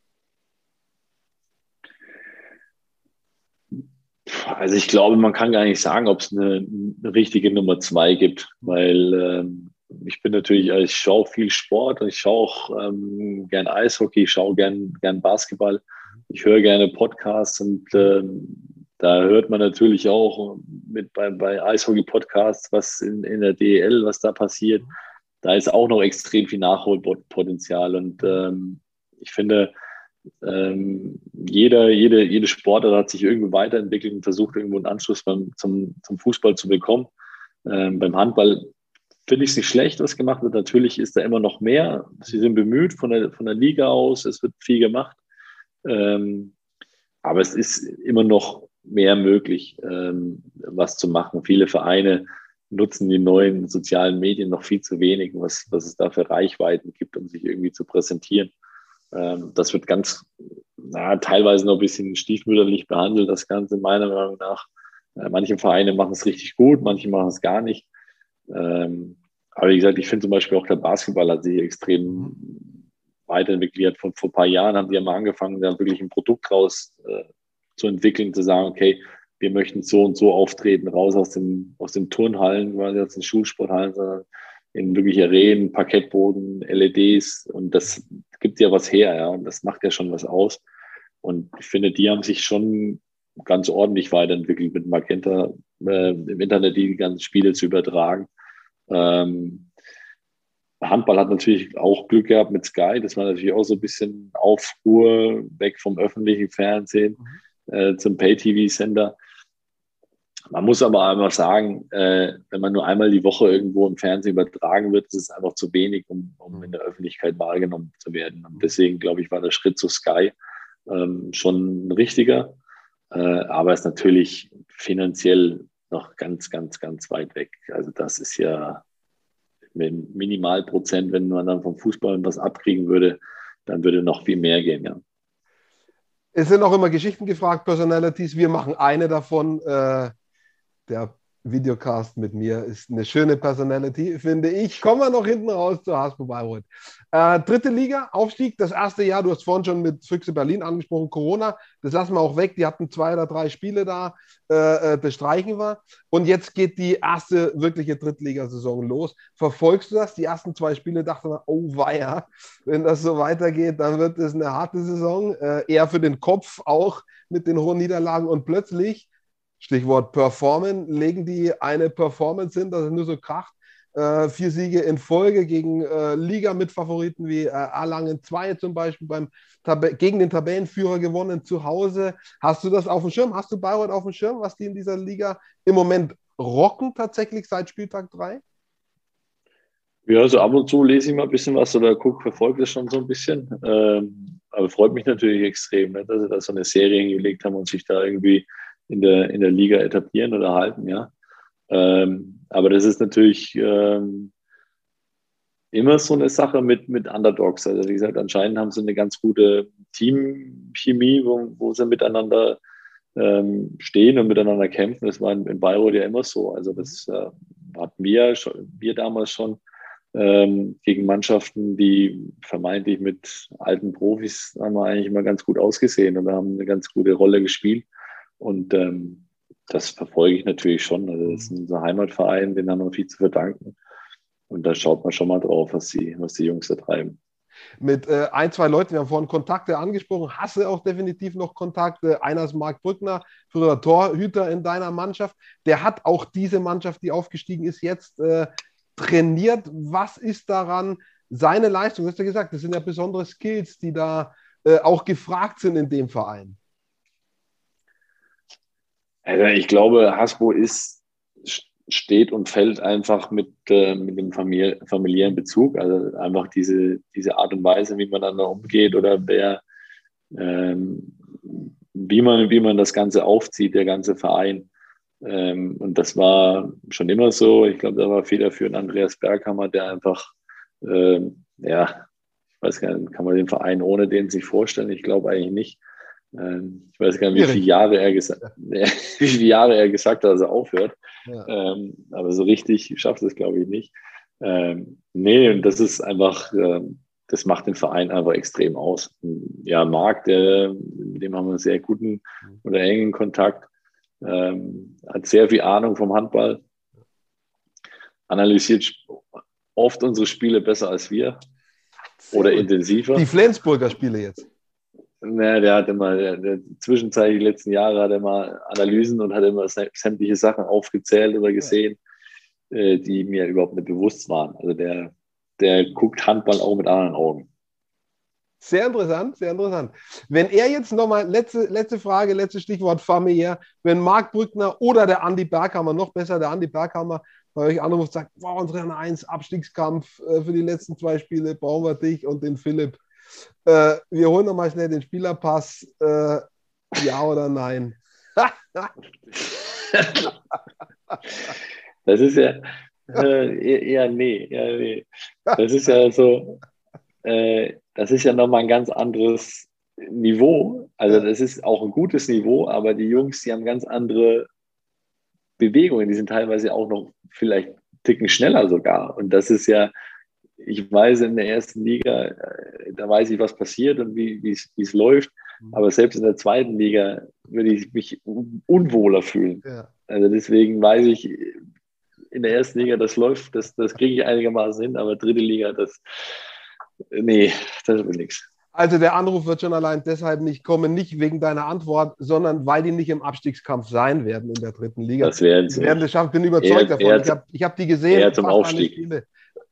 Also ich glaube, man kann gar nicht sagen, ob es eine, eine richtige Nummer zwei gibt, weil ähm, ich bin natürlich, ich schaue viel Sport und ich schaue auch ähm, gern Eishockey, ich schaue gern, gern Basketball ich höre gerne Podcasts und äh, da hört man natürlich auch mit bei, bei Eishockey-Podcasts, was in, in der DEL, was da passiert. Da ist auch noch extrem viel Nachholpotenzial. Und ähm, ich finde, ähm, jeder, jede, jede Sportler hat sich irgendwie weiterentwickelt und versucht, irgendwo einen Anschluss beim, zum, zum Fußball zu bekommen. Ähm, beim Handball finde ich es nicht schlecht, was gemacht wird. Natürlich ist da immer noch mehr. Sie sind bemüht von der, von der Liga aus. Es wird viel gemacht. Ähm, aber es ist immer noch mehr möglich, ähm, was zu machen. Viele Vereine nutzen die neuen sozialen Medien noch viel zu wenig, was, was es da für Reichweiten gibt, um sich irgendwie zu präsentieren. Ähm, das wird ganz, na, teilweise noch ein bisschen stiefmütterlich behandelt, das Ganze meiner Meinung nach. Äh, manche Vereine machen es richtig gut, manche machen es gar nicht. Ähm, aber wie gesagt, ich finde zum Beispiel auch der Basketball hat sich extrem weiterentwickelt hat. Von vor ein paar Jahren haben die ja mal angefangen, da wirklich ein Produkt raus äh, zu entwickeln, zu sagen, okay, wir möchten so und so auftreten, raus aus den, aus den Turnhallen, quasi aus den Schulsporthallen, sondern in wirklich Arenen, Parkettboden, LEDs und das gibt ja was her, ja, und das macht ja schon was aus. Und ich finde, die haben sich schon ganz ordentlich weiterentwickelt mit Magenta äh, im Internet die ganzen Spiele zu übertragen. Ähm, Handball hat natürlich auch Glück gehabt mit Sky. Das war natürlich auch so ein bisschen Aufruhr weg vom öffentlichen Fernsehen mhm. äh, zum Pay-TV-Sender. Man muss aber einmal sagen, äh, wenn man nur einmal die Woche irgendwo im Fernsehen übertragen wird, ist es einfach zu wenig, um, um in der Öffentlichkeit wahrgenommen zu werden. Und deswegen, glaube ich, war der Schritt zu Sky ähm, schon ein richtiger. Äh, aber ist natürlich finanziell noch ganz, ganz, ganz weit weg. Also das ist ja mit Minimalprozent, wenn man dann vom Fußball was abkriegen würde, dann würde noch viel mehr gehen, ja. Es sind auch immer Geschichten gefragt, Personalities. Wir machen eine davon. Äh, der Videocast mit mir ist eine schöne Personality, finde ich. Kommen wir noch hinten raus zu Hasbro Bayreuth. Äh, dritte Liga, Aufstieg, das erste Jahr, du hast vorhin schon mit Füchse Berlin angesprochen, Corona, das lassen wir auch weg, die hatten zwei oder drei Spiele da, äh, äh das streichen wir. Und jetzt geht die erste wirkliche Drittligasaison los. Verfolgst du das? Die ersten zwei Spiele dachte man, oh weia, wenn das so weitergeht, dann wird es eine harte Saison, äh, eher für den Kopf auch mit den hohen Niederlagen und plötzlich Stichwort Performen, legen die eine Performance hin, dass es nur so kracht. Äh, vier Siege in Folge gegen äh, Liga-Mitfavoriten wie äh, Erlangen 2 zum Beispiel beim gegen den Tabellenführer gewonnen zu Hause. Hast du das auf dem Schirm? Hast du Bayreuth auf dem Schirm, was die in dieser Liga im Moment rocken tatsächlich seit Spieltag 3? Ja, so also ab und zu lese ich mal ein bisschen was oder gucke, verfolge das schon so ein bisschen. Ähm, aber freut mich natürlich extrem, ne, dass sie da so eine Serie hingelegt haben und sich da irgendwie in der, in der Liga etablieren oder halten, ja. Ähm, aber das ist natürlich ähm, immer so eine Sache mit, mit Underdogs. Also wie gesagt, anscheinend haben sie eine ganz gute Teamchemie, wo, wo sie miteinander ähm, stehen und miteinander kämpfen. Das war in, in Bayreuth ja immer so. Also das äh, hatten wir, schon, wir damals schon ähm, gegen Mannschaften, die vermeintlich mit alten Profis haben wir eigentlich immer ganz gut ausgesehen und haben eine ganz gute Rolle gespielt. Und ähm, das verfolge ich natürlich schon. Also das ist mhm. unser Heimatverein, den haben wir viel zu verdanken. Und da schaut man schon mal drauf, was die, was die Jungs da treiben. Mit äh, ein, zwei Leuten, wir haben vorhin Kontakte angesprochen, hasse auch definitiv noch Kontakte. Einer ist Marc Brückner, früher Torhüter in deiner Mannschaft. Der hat auch diese Mannschaft, die aufgestiegen ist, jetzt äh, trainiert. Was ist daran seine Leistung? Du hast ja gesagt, das sind ja besondere Skills, die da äh, auch gefragt sind in dem Verein. Also ich glaube, Hasbro ist, steht und fällt einfach mit, äh, mit dem Famili familiären Bezug. Also einfach diese, diese Art und Weise, wie man dann da umgeht oder wer, ähm, wie, man, wie man das Ganze aufzieht, der ganze Verein. Ähm, und das war schon immer so. Ich glaube, da war federführend Andreas Berghammer, der einfach, ähm, ja, ich weiß gar nicht, kann man den Verein ohne den sich vorstellen? Ich glaube eigentlich nicht. Ähm, ich weiß gar nicht, wie viele Jahre er gesagt, wie viele Jahre er gesagt hat, dass er aufhört. Ja. Ähm, aber so richtig schafft es, glaube ich, nicht. Ähm, nee, und das ist einfach, ähm, das macht den Verein einfach extrem aus. Ja, Marc, der, mit dem haben wir einen sehr guten oder engen Kontakt, ähm, hat sehr viel Ahnung vom Handball, analysiert oft unsere Spiele besser als wir oder intensiver. Die Flensburger Spiele jetzt. Ja, der hat immer, der, der zwischenzeitlich die letzten Jahre hat er mal Analysen und hat immer sämtliche Sachen aufgezählt oder gesehen, ja. äh, die mir überhaupt nicht bewusst waren. Also der, der guckt Handball auch mit anderen Augen. Sehr interessant, sehr interessant. Wenn er jetzt nochmal, letzte, letzte Frage, letztes Stichwort familiär, wenn Marc Brückner oder der Andi Berghammer, noch besser der Andi Berghammer, bei euch anruft und sagt, wow, unsere 1 Abstiegskampf äh, für die letzten zwei Spiele, brauchen wir dich und den Philipp. Äh, wir holen nochmal schnell den Spielerpass. Äh, ja oder nein? das ist ja äh, eher, nee, eher nee. Das ist ja so, äh, das ist ja nochmal ein ganz anderes Niveau. Also das ist auch ein gutes Niveau, aber die Jungs, die haben ganz andere Bewegungen. Die sind teilweise auch noch vielleicht ticken schneller sogar. Und das ist ja, ich weiß in der ersten Liga, äh, da weiß ich, was passiert und wie es läuft. Mhm. Aber selbst in der zweiten Liga würde ich mich unwohler fühlen. Ja. Also deswegen weiß ich, in der ersten Liga, das läuft, das, das kriege ich einigermaßen hin, aber dritte Liga, das, nee, das wird nichts. Also der Anruf wird schon allein deshalb nicht kommen, nicht wegen deiner Antwort, sondern weil die nicht im Abstiegskampf sein werden in der dritten Liga. Das werden sie. Die werden es schaffen, bin überzeugt eher, davon. Eher ich habe hab die gesehen. Eher zum Aufstieg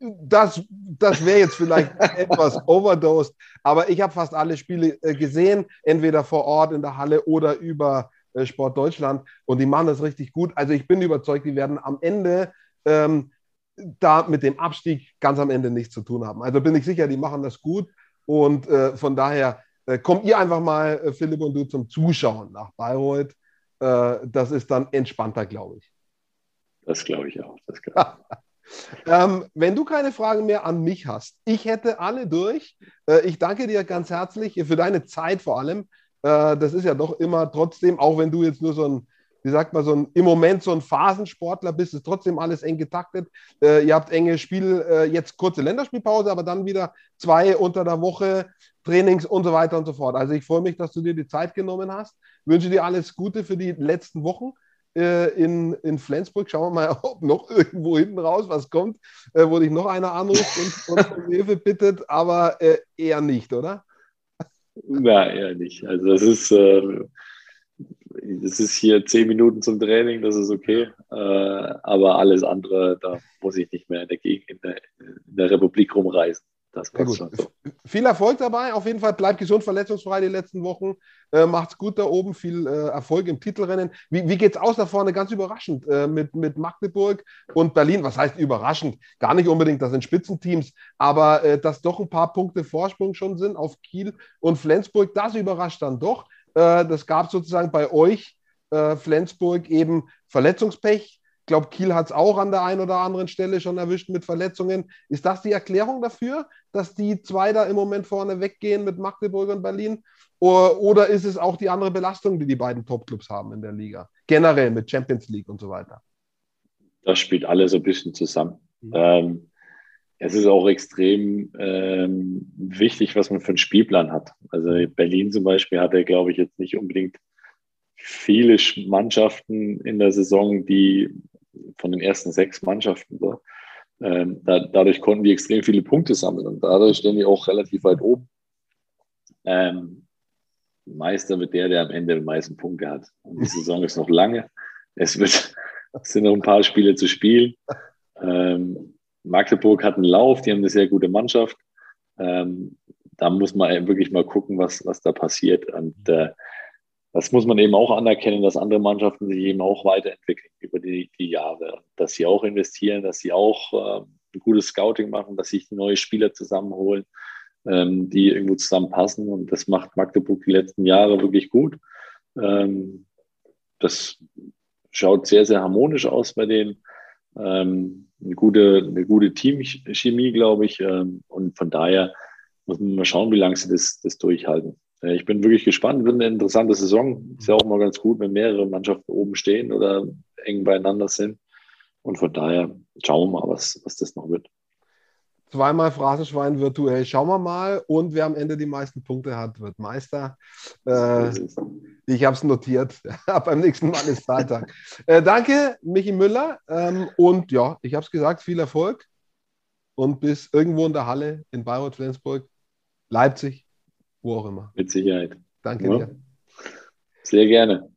das, das wäre jetzt vielleicht etwas overdosed, aber ich habe fast alle Spiele äh, gesehen, entweder vor Ort in der Halle oder über äh, Sport Deutschland und die machen das richtig gut. Also ich bin überzeugt, die werden am Ende ähm, da mit dem Abstieg ganz am Ende nichts zu tun haben. Also bin ich sicher, die machen das gut und äh, von daher äh, kommt ihr einfach mal, äh, Philipp und du, zum Zuschauen nach Bayreuth. Äh, das ist dann entspannter, glaube ich. Das glaube ich auch. Das glaub ich. Ähm, wenn du keine Fragen mehr an mich hast, ich hätte alle durch. Äh, ich danke dir ganz herzlich für deine Zeit vor allem. Äh, das ist ja doch immer trotzdem, auch wenn du jetzt nur so ein wie sagt man, so ein, im Moment so ein Phasensportler bist, ist trotzdem alles eng getaktet. Äh, ihr habt enge Spiele, äh, jetzt kurze Länderspielpause, aber dann wieder zwei unter der Woche, Trainings und so weiter und so fort. Also ich freue mich, dass du dir die Zeit genommen hast. Wünsche dir alles Gute für die letzten Wochen in, in Flensburg. Schauen wir mal, ob noch irgendwo hinten raus was kommt, äh, wo dich noch einer anruft und, und um Hilfe bittet, aber äh, eher nicht, oder? Ja, eher nicht. Also das ist, äh, das ist hier zehn Minuten zum Training, das ist okay. Äh, aber alles andere, da muss ich nicht mehr in der Gegend, in der, in der Republik rumreisen. Das passt schon. Viel Erfolg dabei. Auf jeden Fall bleibt gesund, verletzungsfrei die letzten Wochen. Äh, macht's gut da oben. Viel äh, Erfolg im Titelrennen. Wie, wie geht's aus da vorne? Ganz überraschend äh, mit, mit Magdeburg und Berlin. Was heißt überraschend? Gar nicht unbedingt, das sind Spitzenteams, aber äh, dass doch ein paar Punkte Vorsprung schon sind auf Kiel und Flensburg. Das überrascht dann doch. Äh, das gab sozusagen bei euch, äh, Flensburg, eben Verletzungspech glaube, Kiel hat es auch an der einen oder anderen Stelle schon erwischt mit Verletzungen. Ist das die Erklärung dafür, dass die zwei da im Moment vorne weggehen mit Magdeburg und Berlin? Oder, ist es auch die andere Belastung, die die beiden Topclubs haben in der Liga? Generell mit Champions League und so weiter. Das spielt alles ein bisschen zusammen. Mhm. Ähm, es ist auch extrem ähm, wichtig, was man für einen Spielplan hat. Also Berlin zum Beispiel hatte, glaube ich, jetzt nicht unbedingt viele Mannschaften in der Saison, die von den ersten sechs Mannschaften. So. Ähm, da, dadurch konnten die extrem viele Punkte sammeln und dadurch stehen die auch relativ weit oben. Ähm, Meister wird der, der am Ende die meisten Punkte hat. Und die Saison ist noch lange. Es, wird, es sind noch ein paar Spiele zu spielen. Ähm, Magdeburg hat einen Lauf, die haben eine sehr gute Mannschaft. Ähm, da muss man wirklich mal gucken, was, was da passiert. Und äh, das muss man eben auch anerkennen, dass andere Mannschaften sich eben auch weiterentwickeln über die, die Jahre. Dass sie auch investieren, dass sie auch äh, ein gutes Scouting machen, dass sich neue Spieler zusammenholen, ähm, die irgendwo zusammenpassen. Und das macht Magdeburg die letzten Jahre wirklich gut. Ähm, das schaut sehr, sehr harmonisch aus bei denen. Ähm, eine gute, eine gute Teamchemie, glaube ich. Ähm, und von daher muss man mal schauen, wie lange sie das, das durchhalten. Äh, ich bin wirklich gespannt. Wird eine interessante Saison. Ist ja auch mal ganz gut, wenn mehrere Mannschaften oben stehen oder eng beieinander sind. Und von daher schauen wir mal, was, was das noch wird. Zweimal Phrasenschwein virtuell. Schauen wir mal. Und wer am Ende die meisten Punkte hat, wird Meister. Äh, ich habe es notiert. Beim nächsten Mal ist Freitag. äh, danke, Michi Müller. Ähm, und ja, ich habe es gesagt, viel Erfolg. Und bis irgendwo in der Halle in Bayreuth, Flensburg, Leipzig, wo auch immer. Mit Sicherheit. Danke ja. dir. Sehr gerne.